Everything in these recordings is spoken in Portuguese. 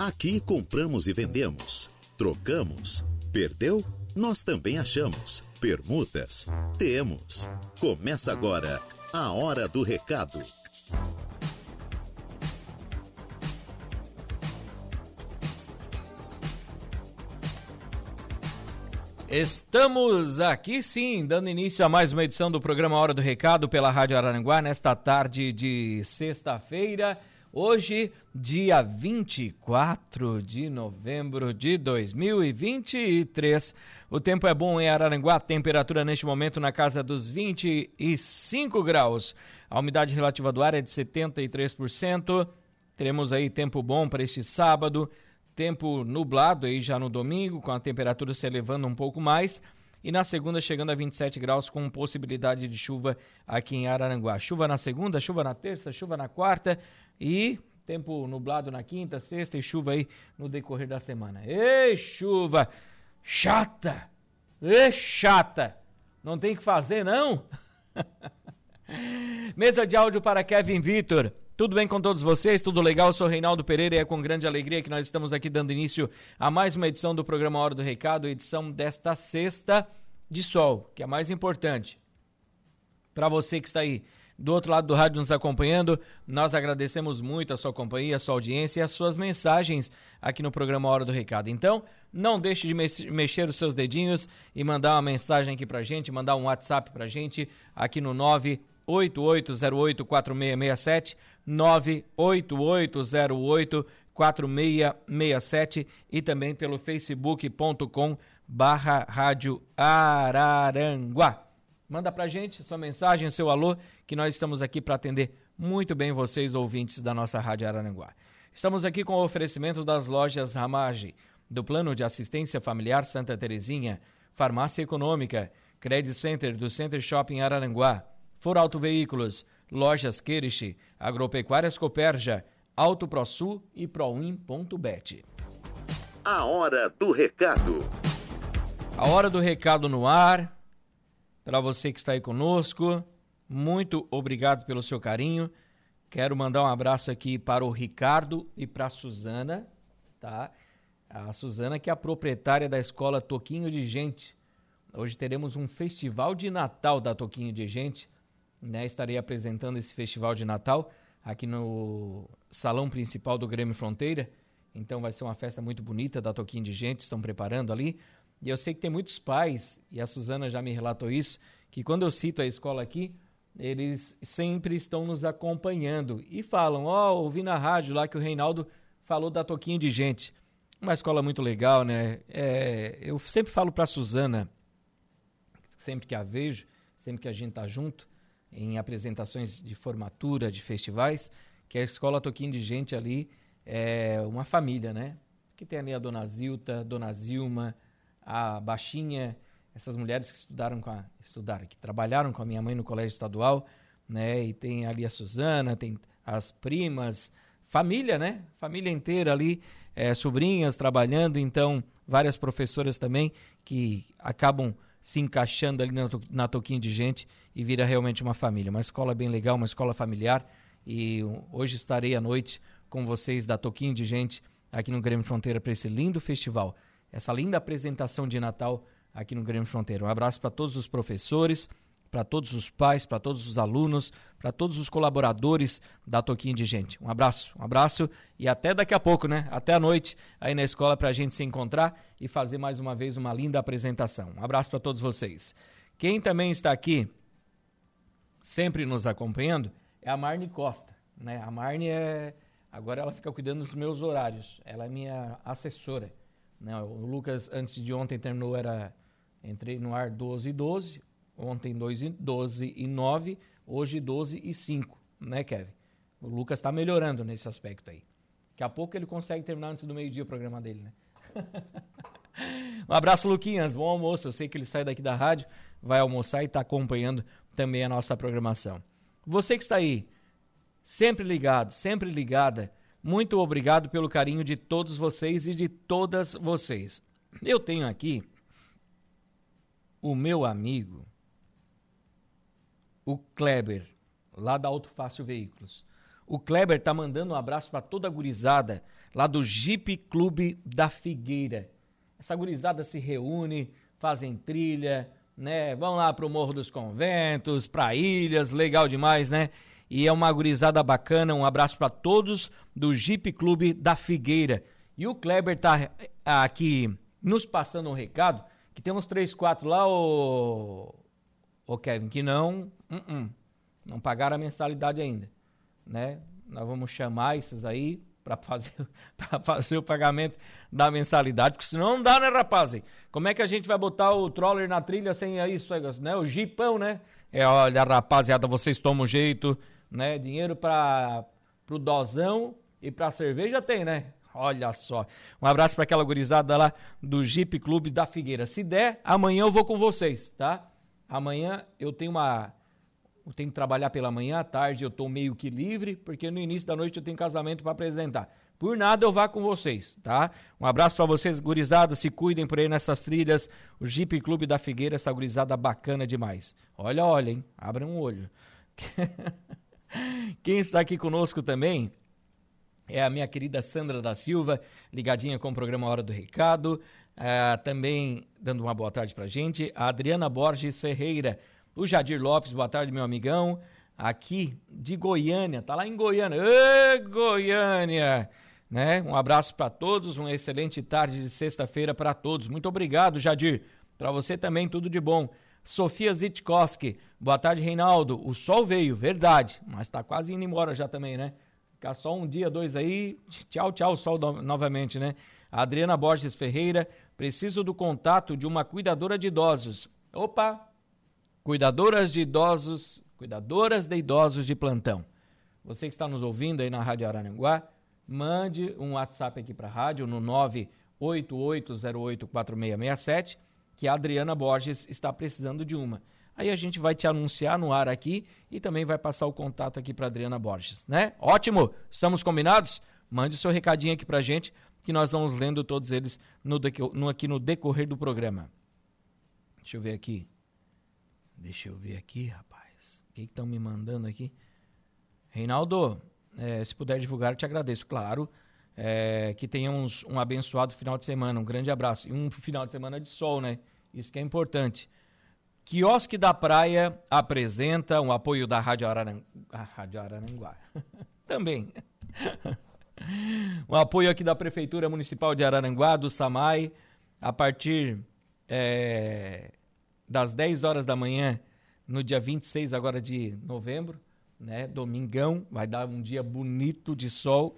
Aqui compramos e vendemos, trocamos, perdeu? Nós também achamos. Permutas? Temos. Começa agora a Hora do Recado. Estamos aqui sim, dando início a mais uma edição do programa Hora do Recado pela Rádio Araranguá, nesta tarde de sexta-feira. Hoje, dia 24 de novembro de 2023. O tempo é bom em Araranguá, temperatura neste momento na casa dos 25 graus. A umidade relativa do ar é de 73%. Teremos aí tempo bom para este sábado tempo nublado aí já no domingo, com a temperatura se elevando um pouco mais. E na segunda chegando a 27 graus com possibilidade de chuva aqui em Araranguá. Chuva na segunda, chuva na terça, chuva na quarta e tempo nublado na quinta, sexta e chuva aí no decorrer da semana. Ei, chuva chata! Ei, chata! Não tem que fazer, não? Mesa de áudio para Kevin Vitor. Tudo bem com todos vocês? Tudo legal? Eu sou Reinaldo Pereira e é com grande alegria que nós estamos aqui dando início a mais uma edição do programa Hora do Recado, edição desta sexta de sol, que é a mais importante. Para você que está aí do outro lado do rádio nos acompanhando, nós agradecemos muito a sua companhia, a sua audiência e as suas mensagens aqui no programa Hora do Recado. Então, não deixe de mexer os seus dedinhos e mandar uma mensagem aqui pra gente, mandar um WhatsApp pra gente aqui no 988084667 98808 4667 e também pelo facebook.com barra rádio Araranguá. Manda pra gente sua mensagem, seu alô, que nós estamos aqui para atender muito bem vocês, ouvintes da nossa Rádio Araranguá. Estamos aqui com o oferecimento das lojas Ramage, do Plano de Assistência Familiar Santa Terezinha, Farmácia Econômica, Credit Center do Center Shopping Araranguá, For Auto Veículos, Lojas Queriche, Agropecuárias Coperja, Auto ProSul e Proin.bet. A hora do recado. A hora do recado no ar. Para você que está aí conosco, muito obrigado pelo seu carinho. Quero mandar um abraço aqui para o Ricardo e para a Suzana, tá? A Suzana que é a proprietária da escola Toquinho de Gente. Hoje teremos um festival de Natal da Toquinho de Gente né, estarei apresentando esse festival de Natal aqui no salão principal do Grêmio Fronteira. Então vai ser uma festa muito bonita da Toquinho de Gente, estão preparando ali. E eu sei que tem muitos pais, e a Suzana já me relatou isso, que quando eu cito a escola aqui, eles sempre estão nos acompanhando e falam: Ó, oh, ouvi na rádio lá que o Reinaldo falou da Toquinho de Gente. Uma escola muito legal, né? É, eu sempre falo para a Suzana, sempre que a vejo, sempre que a gente tá junto, em apresentações de formatura, de festivais, que a Escola Toquinho de Gente ali é uma família, né? Que tem ali a Dona Zilta, Dona Zilma, a Baixinha, essas mulheres que estudaram com a, estudaram, que trabalharam com a minha mãe no colégio estadual, né? E tem ali a Suzana, tem as primas, família, né? Família inteira ali, é, sobrinhas trabalhando, então várias professoras também que acabam se encaixando ali na, na toquinha de gente e vira realmente uma família. Uma escola bem legal, uma escola familiar. E hoje estarei à noite com vocês da Toquinho de Gente aqui no Grêmio Fronteira para esse lindo festival, essa linda apresentação de Natal aqui no Grêmio Fronteira. Um abraço para todos os professores, para todos os pais, para todos os alunos, para todos os colaboradores da Toquinho de Gente. Um abraço, um abraço e até daqui a pouco, né? Até a noite aí na escola para a gente se encontrar e fazer mais uma vez uma linda apresentação. Um abraço para todos vocês. Quem também está aqui, sempre nos acompanhando, é a Marne Costa, né? A Marne é agora ela fica cuidando dos meus horários. Ela é minha assessora. Né? O Lucas antes de ontem terminou era entrei no ar 12 e 12 Ontem 12 e 9, hoje 12 e 5, né, Kevin? O Lucas está melhorando nesse aspecto aí. Daqui a pouco ele consegue terminar antes do meio-dia o programa dele, né? um abraço, Luquinhas. Bom almoço. Eu sei que ele sai daqui da rádio, vai almoçar e está acompanhando também a nossa programação. Você que está aí, sempre ligado, sempre ligada, muito obrigado pelo carinho de todos vocês e de todas vocês. Eu tenho aqui o meu amigo, o Kleber, lá da Auto Fácil Veículos. O Kleber tá mandando um abraço para toda a gurizada lá do Jeep Clube da Figueira. Essa gurizada se reúne, fazem trilha, né? Vão lá pro Morro dos Conventos, pra ilhas, legal demais, né? E é uma gurizada bacana. Um abraço para todos do Jeep Clube da Figueira. E o Kleber tá aqui nos passando um recado que tem uns três, quatro lá, ô, ô Kevin, que não, uh -uh, não pagaram a mensalidade ainda, né? Nós vamos chamar esses aí para fazer, fazer o pagamento da mensalidade, porque senão não dá, né, rapaz? Como é que a gente vai botar o troller na trilha sem isso, né? O jipão, né? É, olha, rapaziada, vocês tomam jeito, né? Dinheiro para pro dozão e pra cerveja tem, né? Olha só. Um abraço para aquela gurizada lá do Jeep Clube da Figueira. Se der, amanhã eu vou com vocês, tá? Amanhã eu tenho uma eu tenho que trabalhar pela manhã, à tarde eu estou meio que livre, porque no início da noite eu tenho casamento para apresentar. Por nada eu vá com vocês, tá? Um abraço para vocês, gurizada, se cuidem por aí nessas trilhas. O Jeep Clube da Figueira, essa gurizada bacana demais. Olha, olha, hein? Abra um olho. Quem está aqui conosco também é a minha querida Sandra da Silva, ligadinha com o programa Hora do Recado. Uh, também dando uma boa tarde pra gente. A Adriana Borges Ferreira, o Jadir Lopes, boa tarde, meu amigão. Aqui de Goiânia, tá lá em Goiânia. Ê, Goiânia! Né? Um abraço para todos, uma excelente tarde de sexta-feira para todos. Muito obrigado, Jadir. Para você também, tudo de bom. Sofia Zitkowski, boa tarde, Reinaldo. O sol veio, verdade, mas está quase indo embora já também, né? Ficar só um dia, dois aí, tchau, tchau, sol novamente, né? Adriana Borges Ferreira, preciso do contato de uma cuidadora de idosos. Opa! Cuidadoras de idosos, cuidadoras de idosos de plantão. Você que está nos ouvindo aí na Rádio Araranguá, mande um WhatsApp aqui para a rádio no 988084667, que a Adriana Borges está precisando de uma. Aí a gente vai te anunciar no ar aqui e também vai passar o contato aqui para Adriana Borges, né? Ótimo! Estamos combinados? Mande o seu recadinho aqui para gente que nós vamos lendo todos eles no, no, aqui no decorrer do programa. Deixa eu ver aqui. Deixa eu ver aqui, rapaz. O que estão me mandando aqui? Reinaldo, é, se puder divulgar, eu te agradeço. Claro, é, que tenhamos um abençoado final de semana. Um grande abraço. E um final de semana de sol, né? Isso que é importante. Quiosque da Praia apresenta um apoio da Rádio, Araranguá. Rádio Araranguá. Também. um apoio aqui da Prefeitura Municipal de Araranguá, do SAMAI, a partir é, das 10 horas da manhã, no dia 26 agora de novembro, né? Domingão, vai dar um dia bonito de sol.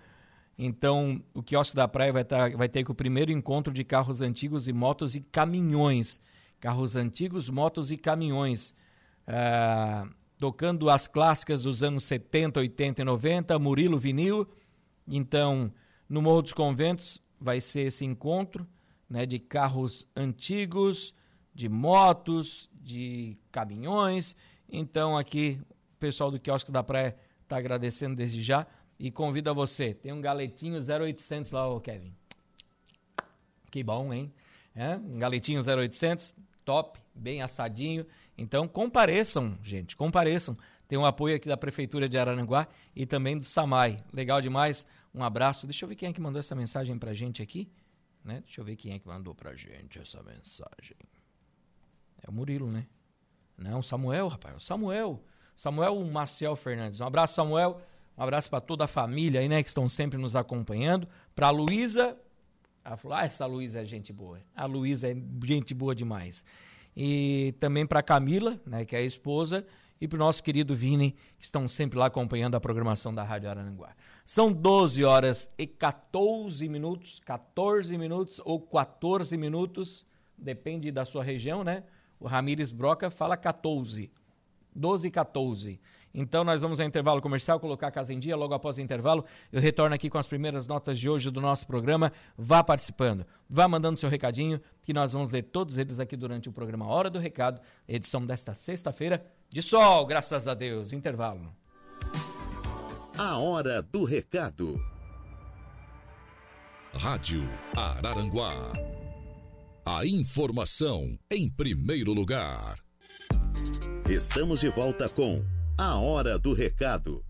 Então, o quiosque da praia vai, tá, vai ter o primeiro encontro de carros antigos e motos e caminhões carros antigos, motos e caminhões. Ah, tocando as clássicas dos anos 70, 80 e 90, Murilo Vinil. Então, no Morro dos Conventos vai ser esse encontro né, de carros antigos, de motos, de caminhões. Então, aqui o pessoal do Quiosque da Praia está agradecendo desde já e convida você. Tem um galetinho 0800 lá, Kevin. Que bom, hein? É, um galetinho 0800, top, bem assadinho. Então compareçam, gente, compareçam. Tem um apoio aqui da Prefeitura de Araranguá e também do SAMAI. Legal demais. Um abraço. Deixa eu ver quem é que mandou essa mensagem pra gente aqui. Né? Deixa eu ver quem é que mandou pra gente essa mensagem. É o Murilo, né? Não, Samuel, rapaz. O Samuel. Samuel Maciel Fernandes. Um abraço, Samuel. Um abraço para toda a família aí, né, que estão sempre nos acompanhando. Para Luísa ela falou: Ah, essa Luísa é gente boa. A Luísa é gente boa demais. E também para Camila, né, que é a esposa, e para o nosso querido Vini, que estão sempre lá acompanhando a programação da Rádio Arananguá. São 12 horas e 14 minutos, 14 minutos ou 14 minutos, depende da sua região, né? O Ramires Broca fala 14. 12 e 14. Então nós vamos ao intervalo comercial, colocar a casa em dia. Logo após o intervalo, eu retorno aqui com as primeiras notas de hoje do nosso programa. Vá participando, vá mandando seu recadinho, que nós vamos ler todos eles aqui durante o programa Hora do Recado, edição desta sexta-feira de sol, graças a Deus. Intervalo. A Hora do Recado. Rádio Araranguá. A informação em primeiro lugar. Estamos de volta com a Hora do Recado.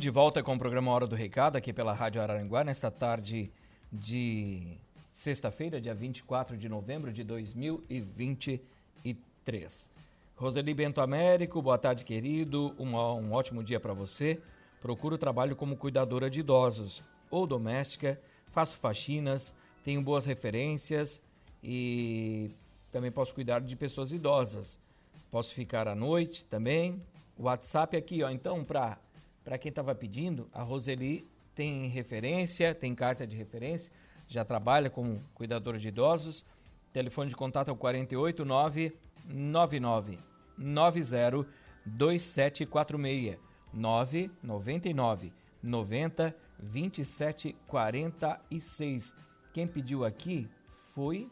De volta com o programa Hora do Recado aqui pela Rádio Araranguá nesta tarde de sexta-feira, dia 24 de novembro de 2023. Roseli Bento Américo, boa tarde, querido. Um, um ótimo dia para você. Procuro trabalho como cuidadora de idosos ou doméstica, faço faxinas, tenho boas referências e também posso cuidar de pessoas idosas. Posso ficar à noite também. WhatsApp aqui, ó. Então, para quem estava pedindo, a Roseli tem referência, tem carta de referência, já trabalha como cuidadora de idosos. Telefone de contato é o 489 99 90 2746 999 90 27 46. Quem pediu aqui foi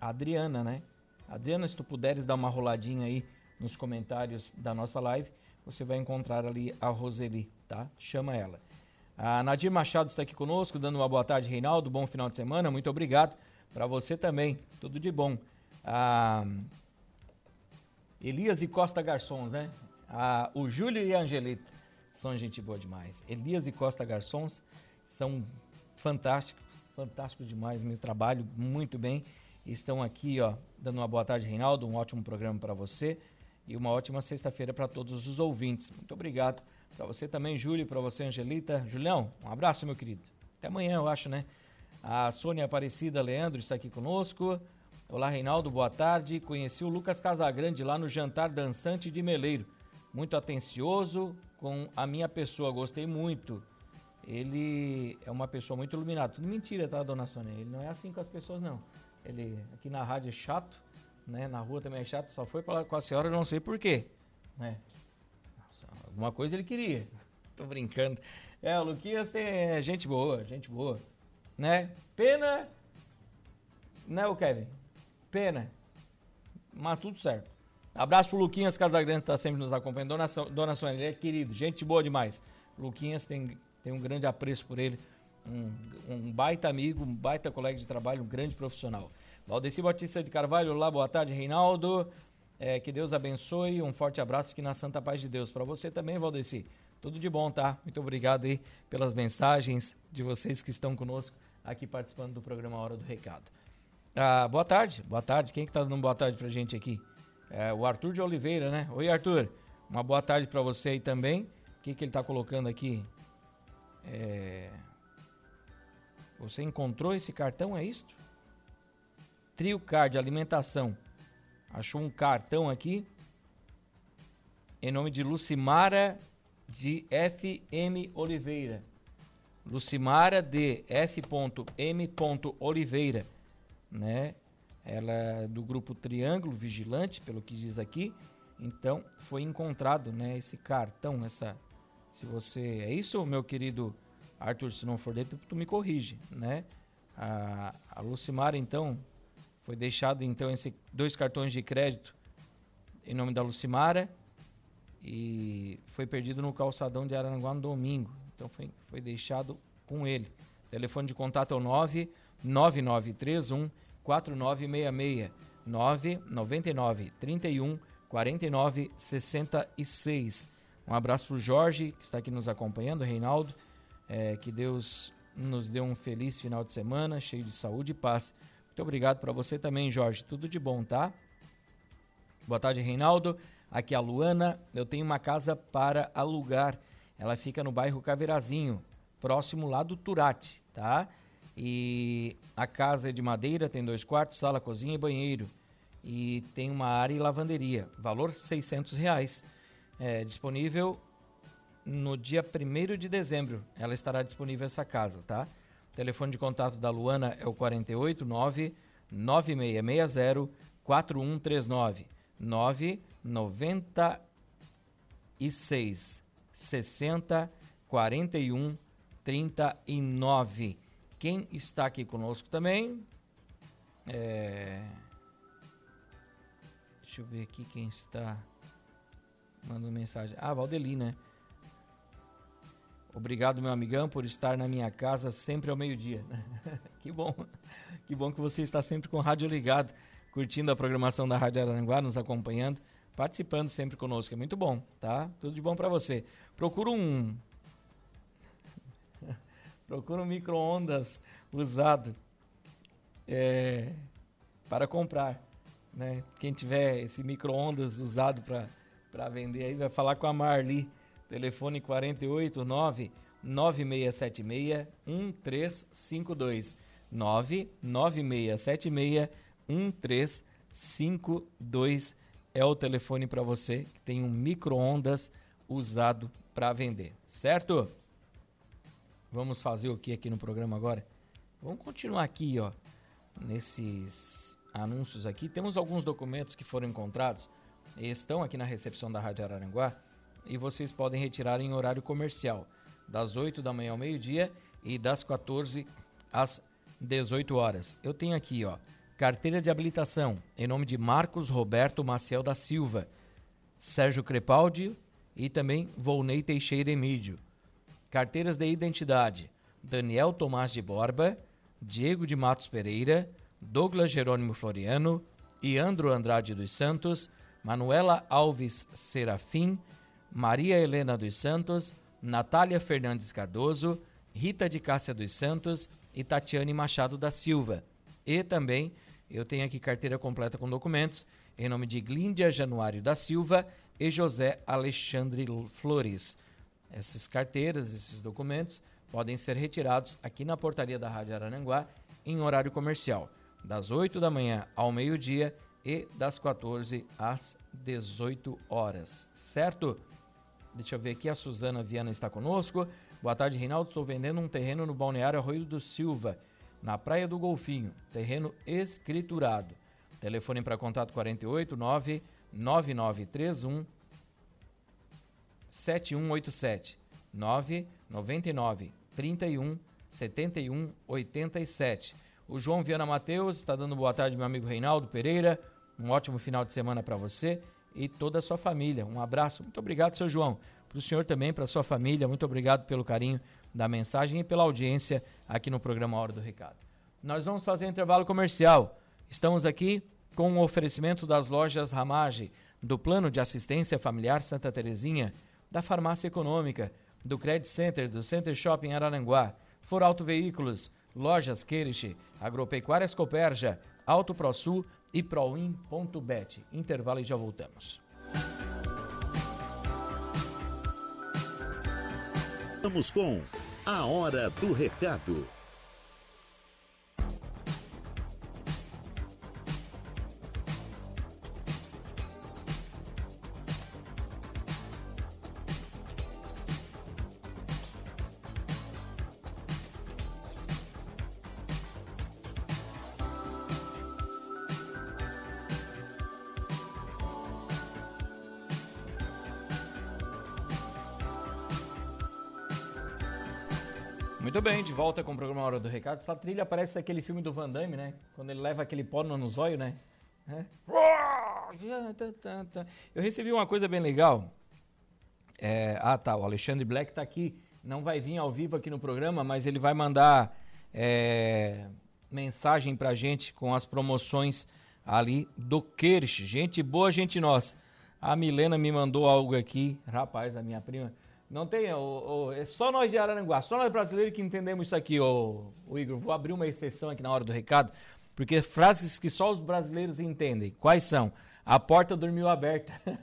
a Adriana, né? Adriana, se tu puderes dar uma roladinha aí nos comentários da nossa live, você vai encontrar ali a Roseli, tá? Chama ela. A Nadir Machado está aqui conosco, dando uma boa tarde, Reinaldo. Bom final de semana, muito obrigado. Para você também, tudo de bom. A Elias e Costa Garçons, né? O Júlio e a Angelita são gente boa demais. Elias e Costa Garçons são fantásticos, fantásticos demais. Me trabalho muito bem. Estão aqui, ó, dando uma boa tarde, Reinaldo. Um ótimo programa para você e uma ótima sexta-feira para todos os ouvintes. Muito obrigado. Para você também, Júlio, para você, Angelita. Julião, um abraço, meu querido. Até amanhã, eu acho, né? A Sônia Aparecida Leandro está aqui conosco. Olá, Reinaldo, boa tarde. Conheci o Lucas Casagrande lá no Jantar Dançante de Meleiro. Muito atencioso com a minha pessoa, gostei muito. Ele é uma pessoa muito iluminada. Tudo mentira, tá, dona Sônia? Ele não é assim com as pessoas, não. Ele aqui na rádio é chato, né? Na rua também é chato, só foi falar com a senhora, não sei porquê, né? Alguma coisa ele queria. Tô brincando. É, o Luquinhas tem é, gente boa, gente boa, né? Pena, né, o Kevin? Pena. Mas tudo certo. Abraço pro Luquinhas Casagrande, que tá sempre nos acompanhando. Dona, Dona Sônia, ele é querido, gente boa demais. Luquinhas tem, tem um grande apreço por ele. Um, um baita amigo, um baita colega de trabalho, um grande profissional. Valdeci Batista de Carvalho, olá, boa tarde, Reinaldo. É, que Deus abençoe, um forte abraço aqui na Santa Paz de Deus. Para você também, Valdeci. Tudo de bom, tá? Muito obrigado aí pelas mensagens de vocês que estão conosco aqui participando do programa Hora do Recado. Ah, boa tarde, boa tarde. Quem que tá dando boa tarde pra gente aqui? É, o Arthur de Oliveira, né? Oi, Arthur. Uma boa tarde para você aí também. O que, que ele tá colocando aqui? É... Você encontrou esse cartão, é isto? Trio Card Alimentação. Achou um cartão aqui em nome de Lucimara de FM Oliveira. Lucimara de F.M. Oliveira, né? Ela é do grupo Triângulo Vigilante, pelo que diz aqui. Então, foi encontrado, né, esse cartão, essa se você é isso, meu querido Arthur, se não for dentro, tu me corrige, né? A, a Lucimara então foi deixado então esse dois cartões de crédito em nome da Lucimara e foi perdido no calçadão de Aranguá no domingo. Então foi, foi deixado com ele. O telefone de contato é o 99931 4966 999 31 49 66. Um abraço para o Jorge, que está aqui nos acompanhando, Reinaldo. É, que Deus nos dê um feliz final de semana, cheio de saúde e paz. Muito obrigado para você também, Jorge. Tudo de bom, tá? Boa tarde, Reinaldo. Aqui é a Luana. Eu tenho uma casa para alugar. Ela fica no bairro Caveirazinho, próximo lá do Turati, tá? E a casa é de madeira, tem dois quartos, sala, cozinha e banheiro. E tem uma área e lavanderia. Valor 600 reais. É, disponível no dia 1 de dezembro. Ela estará disponível essa casa, tá? Telefone de contato da Luana é o 489 9660 4139 996 60 41 39. Quem está aqui conosco também é... Deixa eu ver aqui quem está mandando mensagem. Ah, Valdeli, né? Obrigado, meu amigão, por estar na minha casa sempre ao meio-dia. que bom. Que bom que você está sempre com o rádio ligado, curtindo a programação da Rádio Aranguá, nos acompanhando. participando sempre conosco. É muito bom, tá? Tudo de bom para você. Procura um. Procura um micro-ondas usado é, para comprar. Né? Quem tiver esse micro-ondas usado para vender aí, vai falar com a Marli. Telefone 489 9676 1352. 99676 1352 é o telefone para você que tem um micro-ondas usado para vender, certo? Vamos fazer o que aqui no programa agora? Vamos continuar aqui, ó, nesses anúncios aqui. Temos alguns documentos que foram encontrados e estão aqui na recepção da Rádio Araranguá e vocês podem retirar em horário comercial, das 8 da manhã ao meio-dia e das 14 às 18 horas. Eu tenho aqui, ó, carteira de habilitação em nome de Marcos Roberto Maciel da Silva, Sérgio Crepaldi e também Volney Teixeira Emídio. Carteiras de identidade: Daniel Tomás de Borba, Diego de Matos Pereira, Douglas Jerônimo Floriano, Iandro Andrade dos Santos, Manuela Alves Serafim, Maria Helena dos Santos, Natália Fernandes Cardoso, Rita de Cássia dos Santos e Tatiane Machado da Silva. E também eu tenho aqui carteira completa com documentos em nome de Glíndia Januário da Silva e José Alexandre Flores. Essas carteiras, esses documentos podem ser retirados aqui na portaria da Rádio Arananguá em horário comercial, das 8 da manhã ao meio-dia e das 14 às 18 horas, certo? Deixa eu ver aqui, a Suzana Viana está conosco. Boa tarde, Reinaldo. Estou vendendo um terreno no balneário Arroio do Silva, na Praia do Golfinho. Terreno escriturado. Telefone para contato 48 9 9931 7187 9 99 31 71 87. O João Viana Mateus está dando boa tarde, meu amigo Reinaldo Pereira. Um ótimo final de semana para você e toda a sua família. Um abraço. Muito obrigado, seu João para o senhor também, para a sua família. Muito obrigado pelo carinho da mensagem e pela audiência aqui no programa Hora do Recado. Nós vamos fazer intervalo comercial. Estamos aqui com o oferecimento das lojas Ramage, do Plano de Assistência Familiar Santa Terezinha, da Farmácia Econômica, do Credit Center, do Center Shopping Araranguá, For Auto Veículos, Lojas Queiriche, Agropecuárias Coperja, Auto ProSul e Proin.bet. Intervalo e já voltamos. Vamos com a Hora do Recado. Volta com o programa Hora do Recado. Essa trilha parece aquele filme do Van Damme, né? Quando ele leva aquele pó no zóio, né? É. Eu recebi uma coisa bem legal. É, ah, tá. O Alexandre Black tá aqui. Não vai vir ao vivo aqui no programa, mas ele vai mandar é, mensagem pra gente com as promoções ali do Kirsch. Gente boa, gente nossa. A Milena me mandou algo aqui. Rapaz, a minha prima. Não tem, é só nós de Araranguá, só nós brasileiros que entendemos isso aqui, o Igor. Vou abrir uma exceção aqui na hora do recado, porque frases que só os brasileiros entendem. Quais são? A porta dormiu aberta.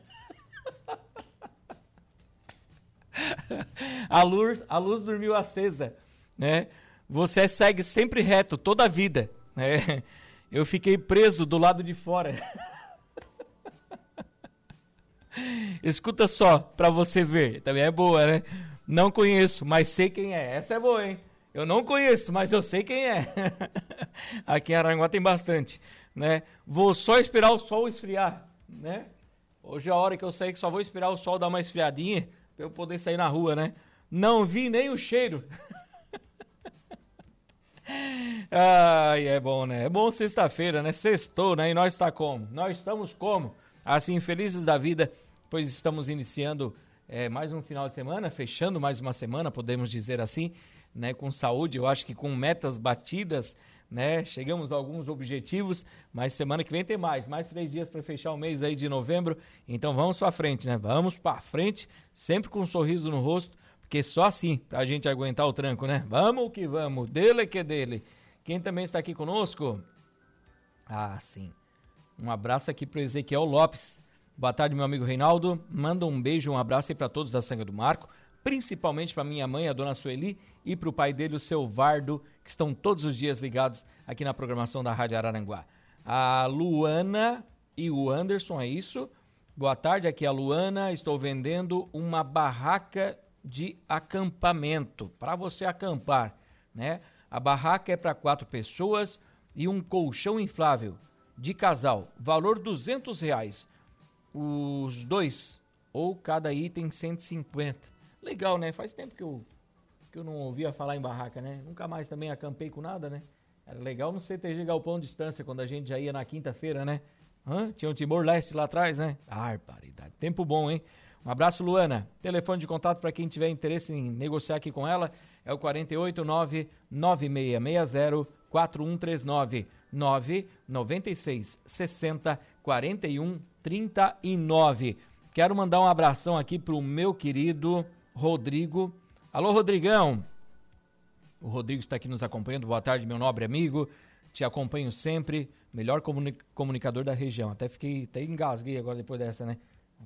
a, luz, a luz dormiu acesa, né? Você segue sempre reto toda a vida, né? Eu fiquei preso do lado de fora. Escuta só, pra você ver. Também é boa, né? Não conheço, mas sei quem é. Essa é boa, hein? Eu não conheço, mas eu sei quem é. Aqui em Aranguá tem bastante, né? Vou só esperar o sol esfriar, né? Hoje é a hora que eu sair que só vou esperar o sol dar uma esfriadinha pra eu poder sair na rua, né? Não vi nem o cheiro. Ai, é bom, né? É bom sexta-feira, né? Sextou, né? E nós está como? Nós estamos como? Assim, felizes da vida, pois estamos iniciando é, mais um final de semana, fechando mais uma semana, podemos dizer assim, né, com saúde, eu acho que com metas batidas, né? Chegamos a alguns objetivos, mas semana que vem tem mais, mais três dias para fechar o mês aí de novembro. Então vamos para frente, né? Vamos para frente, sempre com um sorriso no rosto, porque só assim a gente aguentar o tranco, né? Vamos que vamos, dele que dele. Quem também está aqui conosco? Ah, sim. Um abraço aqui para Ezequiel Lopes. Boa tarde, meu amigo Reinaldo. Manda um beijo, um abraço aí para todos da Sangue do Marco, principalmente para minha mãe, a dona Sueli, e para o pai dele, o seu Vardo, que estão todos os dias ligados aqui na programação da Rádio Araranguá. A Luana e o Anderson, é isso? Boa tarde, aqui é a Luana. Estou vendendo uma barraca de acampamento para você acampar, né? A barraca é para quatro pessoas e um colchão inflável de casal, valor duzentos reais os dois, ou cada item 150. Legal, né? Faz tempo que eu, que eu não ouvia falar em barraca, né? Nunca mais também acampei com nada, né? Era legal no CTG Galpão Distância, quando a gente já ia na quinta-feira, né? Hã? Tinha um Timor Leste lá atrás, né? Barbaridade. Tempo bom, hein? Um abraço, Luana. Telefone de contato para quem tiver interesse em negociar aqui com ela é o 489 9660 4139 996 60 41 39. Quero mandar um abração aqui pro meu querido Rodrigo. Alô, Rodrigão. O Rodrigo está aqui nos acompanhando. Boa tarde, meu nobre amigo. Te acompanho sempre. Melhor comunicador da região. Até fiquei, até engasguei agora depois dessa, né?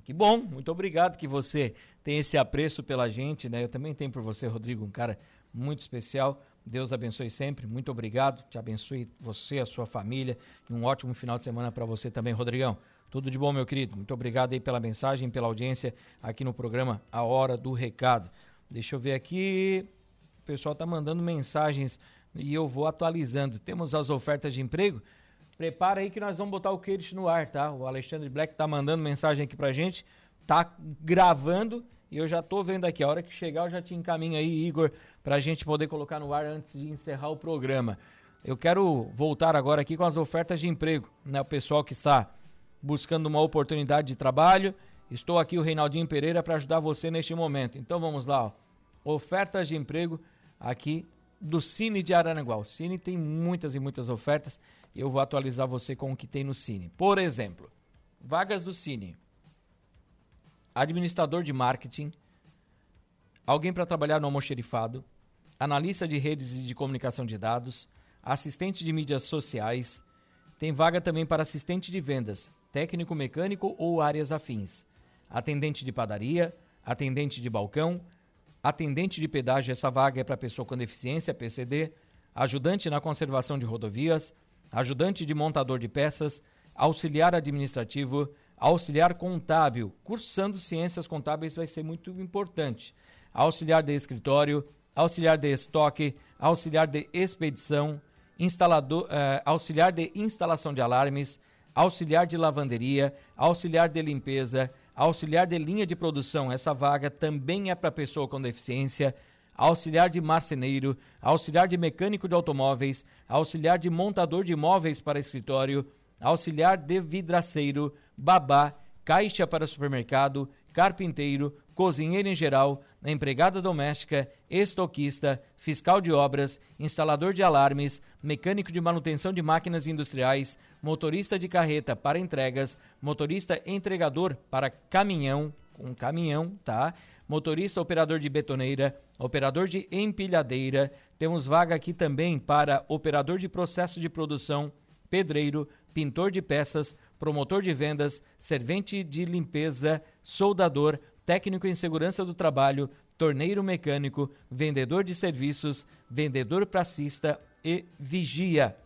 Que bom, muito obrigado que você tem esse apreço pela gente, né? Eu também tenho por você, Rodrigo, um cara muito especial. Deus abençoe sempre. Muito obrigado. Te abençoe você, a sua família. E um ótimo final de semana para você também, Rodrigão. Tudo de bom, meu querido. Muito obrigado aí pela mensagem, pela audiência aqui no programa A Hora do Recado. Deixa eu ver aqui. O pessoal tá mandando mensagens e eu vou atualizando. Temos as ofertas de emprego. Prepara aí que nós vamos botar o Queires no ar, tá? O Alexandre Black tá mandando mensagem aqui pra gente. Tá gravando e eu já tô vendo aqui. A hora que chegar eu já te encaminho aí, Igor, pra gente poder colocar no ar antes de encerrar o programa. Eu quero voltar agora aqui com as ofertas de emprego, né? O pessoal que está buscando uma oportunidade de trabalho. Estou aqui, o Reinaldinho Pereira, para ajudar você neste momento. Então vamos lá, ó. ofertas de emprego aqui do Cine de Araranguá. O Cine tem muitas e muitas ofertas e eu vou atualizar você com o que tem no Cine. Por exemplo, vagas do Cine. Administrador de marketing, alguém para trabalhar no almoxerifado, analista de redes e de comunicação de dados, assistente de mídias sociais, tem vaga também para assistente de vendas, técnico mecânico ou áreas afins, atendente de padaria, atendente de balcão, atendente de pedágio, essa vaga é para pessoa com deficiência, PCD, ajudante na conservação de rodovias, ajudante de montador de peças, auxiliar administrativo, auxiliar contábil, cursando ciências contábeis vai ser muito importante, auxiliar de escritório, auxiliar de estoque, auxiliar de expedição, instalador, uh, auxiliar de instalação de alarmes, auxiliar de lavanderia, auxiliar de limpeza, auxiliar de linha de produção. Essa vaga também é para pessoa com deficiência. Auxiliar de marceneiro, auxiliar de mecânico de automóveis, auxiliar de montador de móveis para escritório, auxiliar de vidraceiro, babá, caixa para supermercado, carpinteiro, cozinheiro em geral, empregada doméstica, estoquista, fiscal de obras, instalador de alarmes, mecânico de manutenção de máquinas industriais, motorista de carreta para entregas, motorista entregador para caminhão, um caminhão, tá? Motorista operador de betoneira, operador de empilhadeira. Temos vaga aqui também para operador de processo de produção, pedreiro, pintor de peças, promotor de vendas, servente de limpeza, soldador, técnico em segurança do trabalho, torneiro mecânico, vendedor de serviços, vendedor pracista e vigia.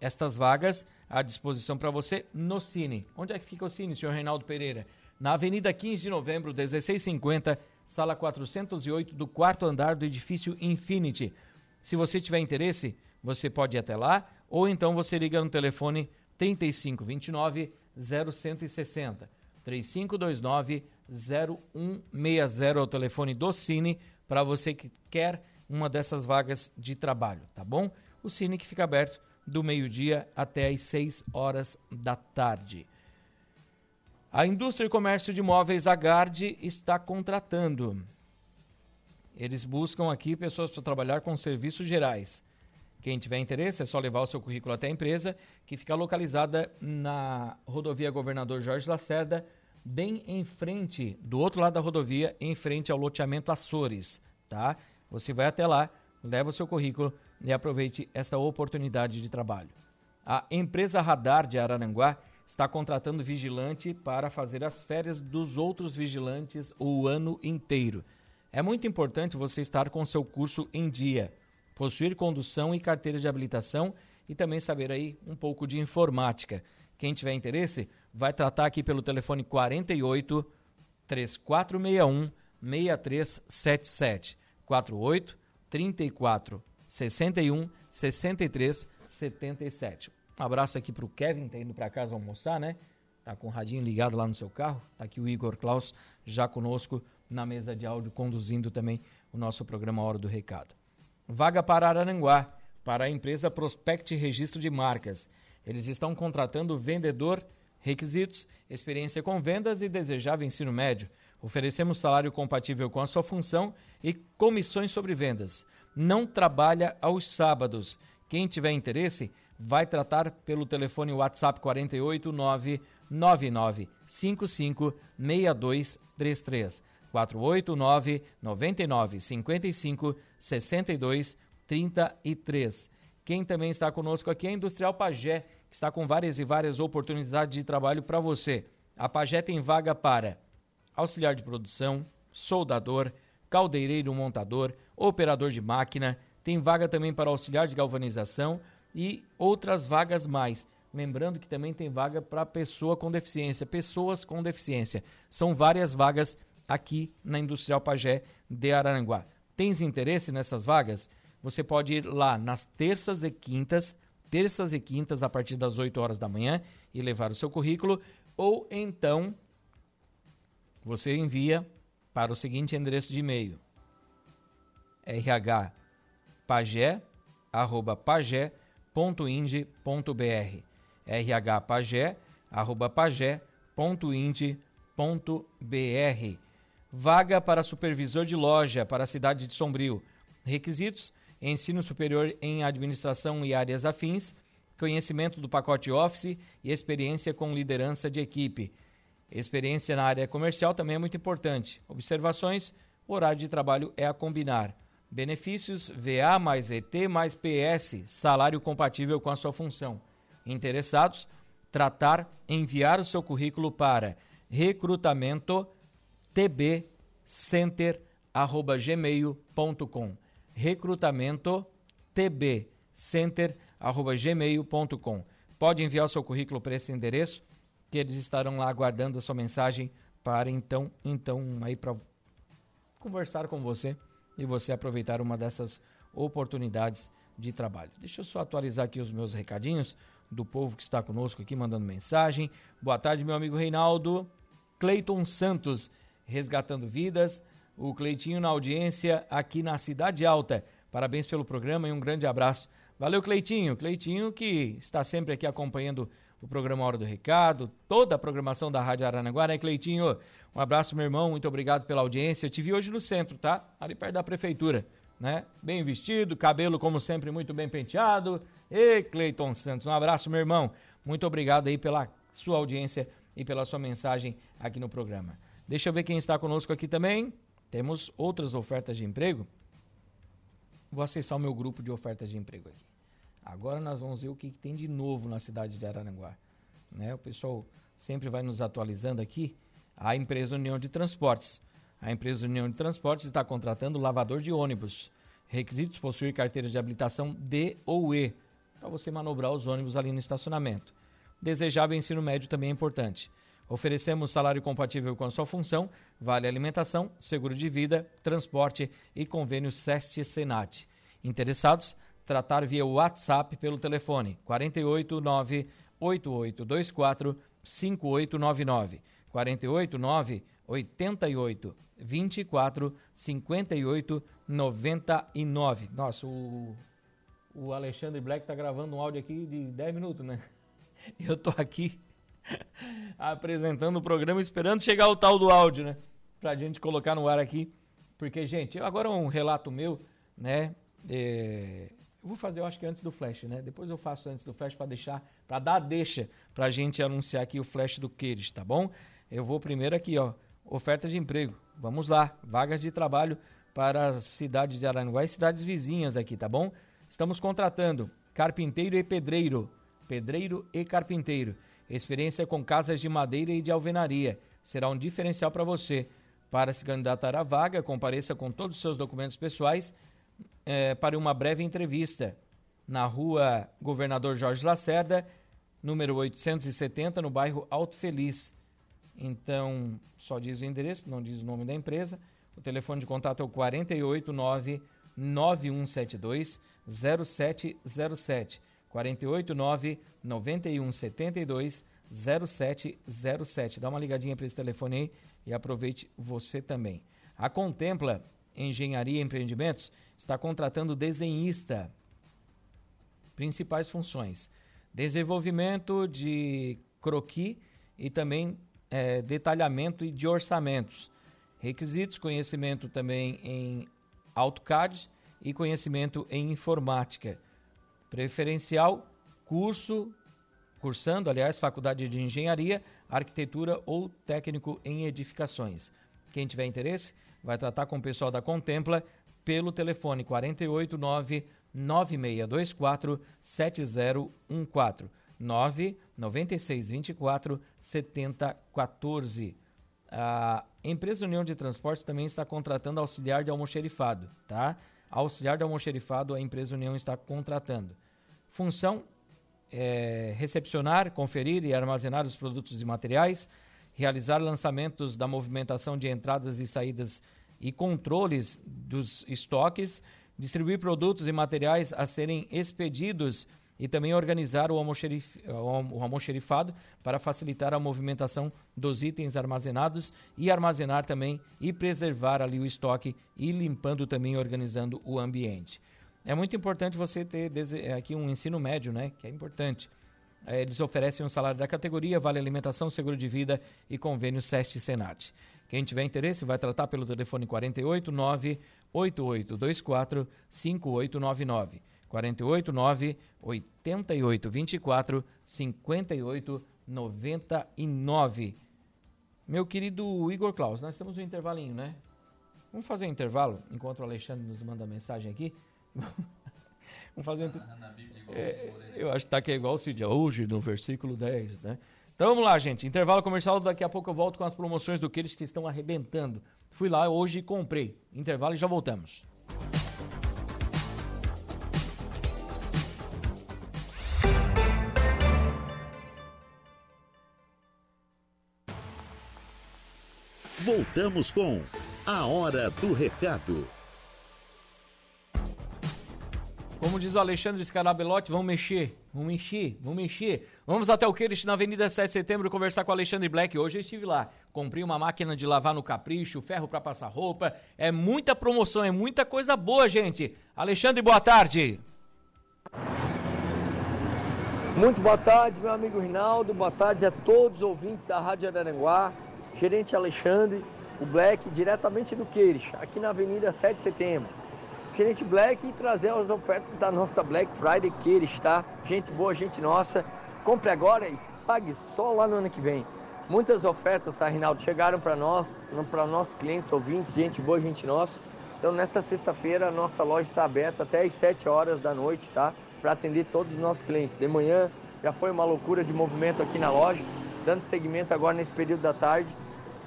Estas vagas à disposição para você no Cine. Onde é que fica o Cine, senhor Reinaldo Pereira? Na Avenida 15 de Novembro, 1650, sala 408 do quarto andar do edifício Infinity. Se você tiver interesse, você pode ir até lá ou então você liga no telefone 3529 0160. 3529 0160 é o telefone do Cine para você que quer uma dessas vagas de trabalho, tá bom? O Cine que fica aberto do meio-dia até às 6 horas da tarde. A indústria e comércio de móveis Agard está contratando. Eles buscam aqui pessoas para trabalhar com serviços gerais. Quem tiver interesse é só levar o seu currículo até a empresa, que fica localizada na rodovia Governador Jorge Lacerda, bem em frente, do outro lado da rodovia, em frente ao loteamento Açores, tá? Você vai até lá, leva o seu currículo e aproveite esta oportunidade de trabalho. A empresa Radar de Araranguá está contratando vigilante para fazer as férias dos outros vigilantes o ano inteiro. É muito importante você estar com seu curso em dia, possuir condução e carteira de habilitação e também saber aí um pouco de informática. Quem tiver interesse, vai tratar aqui pelo telefone 48 3461 6377 48 34 61 63 77. Um abraço aqui pro Kevin, tá indo para casa almoçar, né? Tá com o radinho ligado lá no seu carro. Tá aqui o Igor Klaus já conosco na mesa de áudio, conduzindo também o nosso programa Hora do Recado. Vaga para Araranguá, para a empresa Prospect Registro de Marcas. Eles estão contratando vendedor, requisitos, experiência com vendas e desejável ensino médio. Oferecemos salário compatível com a sua função e comissões sobre vendas. Não trabalha aos sábados. Quem tiver interesse, vai tratar pelo telefone WhatsApp 489 9955 6233. 489 99 55 62 33. Quem também está conosco aqui é a Industrial Pagé, que está com várias e várias oportunidades de trabalho para você. A Pagé tem vaga para auxiliar de produção, soldador, caldeireiro montador, operador de máquina, tem vaga também para auxiliar de galvanização e outras vagas mais. Lembrando que também tem vaga para pessoa com deficiência, pessoas com deficiência. São várias vagas aqui na Industrial Pagé de Araranguá. Tens interesse nessas vagas? Você pode ir lá nas terças e quintas, terças e quintas a partir das 8 horas da manhã e levar o seu currículo, ou então você envia para o seguinte endereço de e-mail: rhpagé@pagé.ind.br rhpagé@pagé.ind.br Vaga para supervisor de loja para a cidade de Sombrio. Requisitos: ensino superior em administração e áreas afins, conhecimento do pacote Office e experiência com liderança de equipe. Experiência na área comercial também é muito importante. Observações: o horário de trabalho é a combinar. Benefícios: VA mais VT mais PS, salário compatível com a sua função. Interessados? Tratar, enviar o seu currículo para recrutamento tbcenter@gmail.com. Recrutamento tbcenter@gmail.com. Pode enviar o seu currículo para esse endereço que eles estarão lá aguardando a sua mensagem para então, então aí para conversar com você e você aproveitar uma dessas oportunidades de trabalho. Deixa eu só atualizar aqui os meus recadinhos do povo que está conosco aqui mandando mensagem. Boa tarde, meu amigo Reinaldo. Cleiton Santos resgatando vidas. O Cleitinho na audiência aqui na Cidade Alta. Parabéns pelo programa e um grande abraço. Valeu, Cleitinho. Cleitinho que está sempre aqui acompanhando o programa Hora do Recado, toda a programação da Rádio Aranaguá, né, Cleitinho? Um abraço, meu irmão, muito obrigado pela audiência. Eu te vi hoje no centro, tá? Ali perto da prefeitura, né? Bem vestido, cabelo, como sempre, muito bem penteado. E Cleiton Santos, um abraço, meu irmão. Muito obrigado aí pela sua audiência e pela sua mensagem aqui no programa. Deixa eu ver quem está conosco aqui também. Temos outras ofertas de emprego. Vou acessar o meu grupo de ofertas de emprego aqui. Agora nós vamos ver o que tem de novo na cidade de Araranguá. Né? O pessoal sempre vai nos atualizando aqui. A empresa União de Transportes. A empresa União de Transportes está contratando lavador de ônibus. Requisitos: possuir carteira de habilitação D ou E, para você manobrar os ônibus ali no estacionamento. Desejável ensino médio também é importante. Oferecemos salário compatível com a sua função, vale alimentação, seguro de vida, transporte e convênio SEST Senat. Interessados? Tratar via WhatsApp pelo telefone 489 8824 5899 489 88 24 58 99. Nossa, o, o Alexandre Black tá gravando um áudio aqui de 10 minutos, né? Eu tô aqui apresentando o programa, esperando chegar o tal do áudio, né? Pra gente colocar no ar aqui. Porque, gente, agora um relato meu, né? É, Eu vou fazer, eu acho que antes do flash, né? Depois eu faço antes do flash para deixar, para dar deixa para a gente anunciar aqui o flash do Queires, tá bom? Eu vou primeiro aqui, ó, oferta de emprego. Vamos lá, vagas de trabalho para a cidade de Aranguá e cidades vizinhas aqui, tá bom? Estamos contratando carpinteiro e pedreiro, pedreiro e carpinteiro. Experiência com casas de madeira e de alvenaria. Será um diferencial para você. Para se candidatar à vaga, compareça com todos os seus documentos pessoais é, para uma breve entrevista na rua Governador Jorge Lacerda, número 870, no bairro Alto Feliz. Então, só diz o endereço, não diz o nome da empresa. O telefone de contato é o 489 9172 0707. 489 9172 0707. Dá uma ligadinha para esse telefone aí e aproveite você também. A Contempla Engenharia e Empreendimentos está contratando desenhista. Principais funções: desenvolvimento de croquis e também é, detalhamento de orçamentos. Requisitos: conhecimento também em AutoCAD e conhecimento em informática. Preferencial: curso, cursando, aliás, faculdade de engenharia, arquitetura ou técnico em edificações. Quem tiver interesse, vai tratar com o pessoal da Contempla pelo telefone 489 9624 7014 99624 7014. A empresa União de Transportes também está contratando auxiliar de almoxerifado, tá? Auxiliar de almoxerifado a empresa União está contratando. Função é, recepcionar, conferir e armazenar os produtos e materiais, realizar lançamentos da movimentação de entradas e saídas e controles dos estoques, distribuir produtos e materiais a serem expedidos e também organizar o almoxerifado para facilitar a movimentação dos itens armazenados e armazenar também e preservar ali o estoque e limpando também e organizando o ambiente. É muito importante você ter aqui um ensino médio, né? Que é importante. É, eles oferecem um salário da categoria, vale alimentação, seguro de vida e convênio SEST Senat. Quem tiver interesse vai tratar pelo telefone 489 8824 5899. 489 8824 5899. Meu querido Igor Klaus, nós estamos no intervalinho, né? Vamos fazer um intervalo enquanto o Alexandre nos manda mensagem aqui. Vamos fazer um... é, Eu acho que tá aqui igual o Cid, hoje no versículo 10, né? Então vamos lá, gente. Intervalo comercial, daqui a pouco eu volto com as promoções do que eles que estão arrebentando. Fui lá hoje e comprei. Intervalo e já voltamos. Voltamos com A Hora do Recado. Como diz o Alexandre Scarabelotti, vamos mexer, vamos mexer, vamos mexer. Vamos até o Queires na Avenida 7 de Setembro conversar com o Alexandre Black. Hoje eu estive lá. Comprei uma máquina de lavar no capricho, ferro para passar roupa. É muita promoção, é muita coisa boa, gente. Alexandre, boa tarde. Muito boa tarde, meu amigo Rinaldo. Boa tarde a todos os ouvintes da Rádio Araranguá. Gerente Alexandre, o Black, diretamente do Queires, aqui na Avenida 7 de Setembro gerente Black e trazer as ofertas da nossa Black Friday que ele está. Gente boa, gente nossa. Compre agora e pague só lá no ano que vem. Muitas ofertas, tá, Rinaldo? Chegaram para nós, para nossos clientes, ouvintes, gente boa, gente nossa. Então, nessa sexta-feira, a nossa loja está aberta até às 7 horas da noite, tá? Para atender todos os nossos clientes. De manhã já foi uma loucura de movimento aqui na loja, dando seguimento agora nesse período da tarde.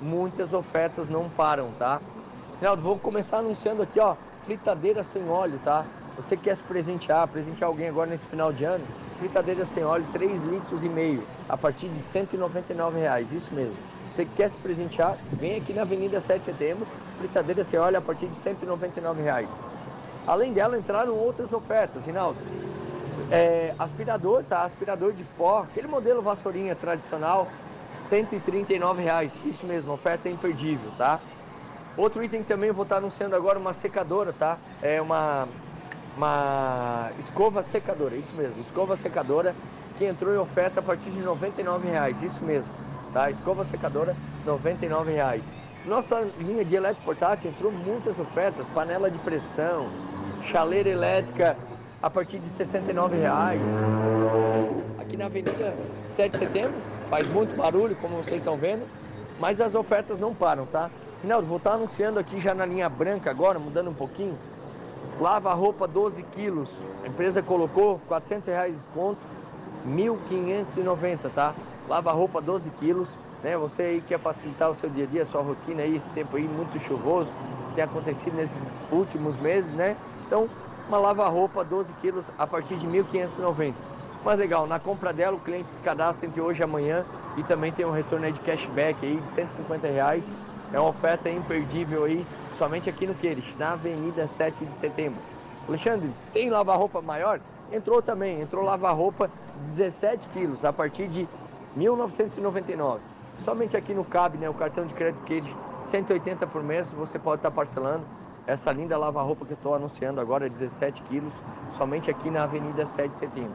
Muitas ofertas não param, tá? Rinaldo, vou começar anunciando aqui, ó, fritadeira sem óleo, tá? Você quer se presentear, presentear alguém agora nesse final de ano? Fritadeira sem óleo, 3 litros e meio, a partir de 199 reais, isso mesmo. Você quer se presentear? Vem aqui na Avenida 7 de Setembro, fritadeira sem óleo a partir de 199 reais. Além dela, entraram outras ofertas, Rinaldo. É, aspirador, tá? Aspirador de pó, aquele modelo vassourinha tradicional, 139 reais. Isso mesmo, oferta imperdível, tá? Outro item também vou estar anunciando agora uma secadora, tá? É uma, uma escova secadora, isso mesmo, escova secadora que entrou em oferta a partir de R$ reais, isso mesmo, tá? Escova secadora, R$ reais. Nossa linha de elétrico portátil entrou muitas ofertas, panela de pressão, chaleira elétrica a partir de 69 reais. Aqui na Avenida 7 de Setembro, faz muito barulho, como vocês estão vendo, mas as ofertas não param, tá? Rinaldo, vou estar anunciando aqui já na linha branca agora, mudando um pouquinho. Lava roupa 12 quilos, a empresa colocou 400 reais de desconto, 1.590, tá? Lava roupa 12 quilos, né? Você aí quer facilitar o seu dia a dia, a sua rotina aí, esse tempo aí muito chuvoso, tem acontecido nesses últimos meses, né? Então, uma lava-roupa 12 quilos a partir de 1.590. Mas legal, na compra dela o cliente se cadastra entre hoje e amanhã e também tem um retorno de cashback aí de 150 reais. É uma oferta imperdível aí, somente aqui no Queires, na Avenida 7 de Setembro. Alexandre, tem lava-roupa maior? Entrou também, entrou lava-roupa 17 quilos a partir de 1999. Somente aqui no CAB, né, o cartão de crédito Queires, 180 por mês, você pode estar parcelando. Essa linda lava-roupa que eu estou anunciando agora, 17 quilos, somente aqui na Avenida 7 de Setembro.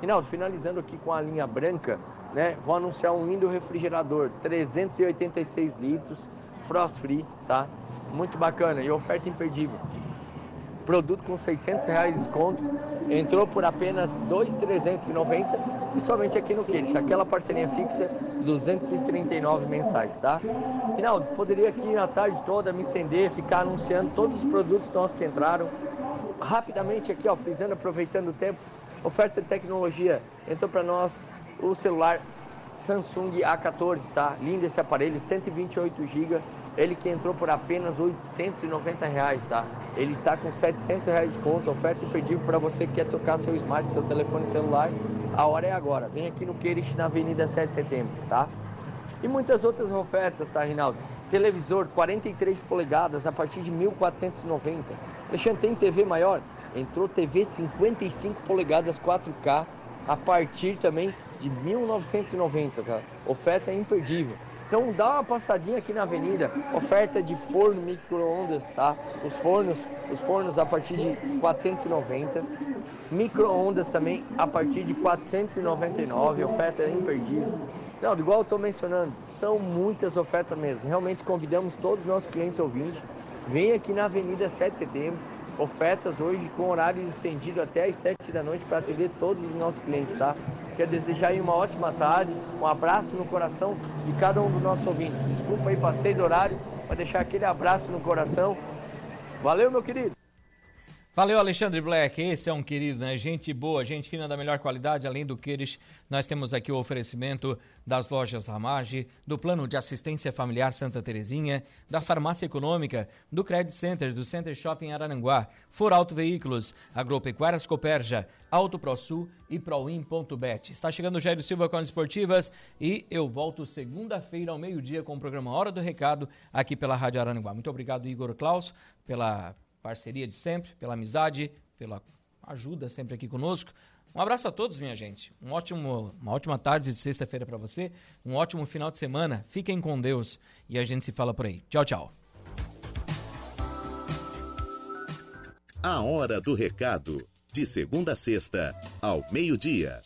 Rinaldo, finalizando aqui com a linha branca, né? Vou anunciar um lindo refrigerador, 386 litros, frost free, tá? Muito bacana e oferta imperdível. Produto com 600 reais de desconto, entrou por apenas 2,390 e somente aqui no Queijo, aquela parceria fixa, 239 mensais, tá? Rinaldo, poderia aqui a tarde toda me estender, ficar anunciando todos os produtos nossos que entraram. Rapidamente aqui, ó, frisando, aproveitando o tempo, Oferta de tecnologia. Entrou para nós o celular Samsung A14, tá? Lindo esse aparelho, 128 GB. Ele que entrou por apenas 890 reais, tá? Ele está com 700 reais de conta, oferta imperdível para você que quer trocar seu smart, seu telefone celular. A hora é agora. Vem aqui no Queires, na Avenida 7 de Setembro, tá? E muitas outras ofertas, tá, Rinaldo? Televisor 43 polegadas a partir de 1.490. Alexandre, tem TV maior? entrou TV 55 polegadas 4K a partir também de 1990, cara. Oferta imperdível. Então dá uma passadinha aqui na avenida, oferta de forno micro-ondas, tá? Os fornos, os fornos a partir de 490, micro-ondas também a partir de 499, oferta imperdível. Não, igual eu estou mencionando, são muitas ofertas mesmo. Realmente convidamos todos os nossos clientes ouvintes, vem aqui na Avenida 7 de Setembro, ofertas hoje com horário estendido até às 7 da noite para atender todos os nossos clientes, tá? Quero desejar aí uma ótima tarde, um abraço no coração de cada um dos nossos ouvintes. Desculpa aí, passei do horário, para deixar aquele abraço no coração. Valeu, meu querido! Valeu, Alexandre Black. Esse é um querido, né? Gente boa, gente fina da melhor qualidade. Além do Queires, nós temos aqui o oferecimento das lojas Ramage, do Plano de Assistência Familiar Santa Terezinha, da Farmácia Econômica, do Credit Center, do Center Shopping Araranguá, For Auto Veículos, Agropecuárias Coperja, Auto ProSul e Proin.bet. Está chegando o Jairo Silva com as esportivas e eu volto segunda-feira ao meio-dia com o programa Hora do Recado aqui pela Rádio Araranguá. Muito obrigado, Igor Klaus, pela parceria de sempre, pela amizade, pela ajuda sempre aqui conosco. Um abraço a todos, minha gente. Um ótimo, uma ótima tarde de sexta-feira para você. Um ótimo final de semana. Fiquem com Deus e a gente se fala por aí. Tchau, tchau. A hora do recado. De segunda a sexta, ao meio-dia.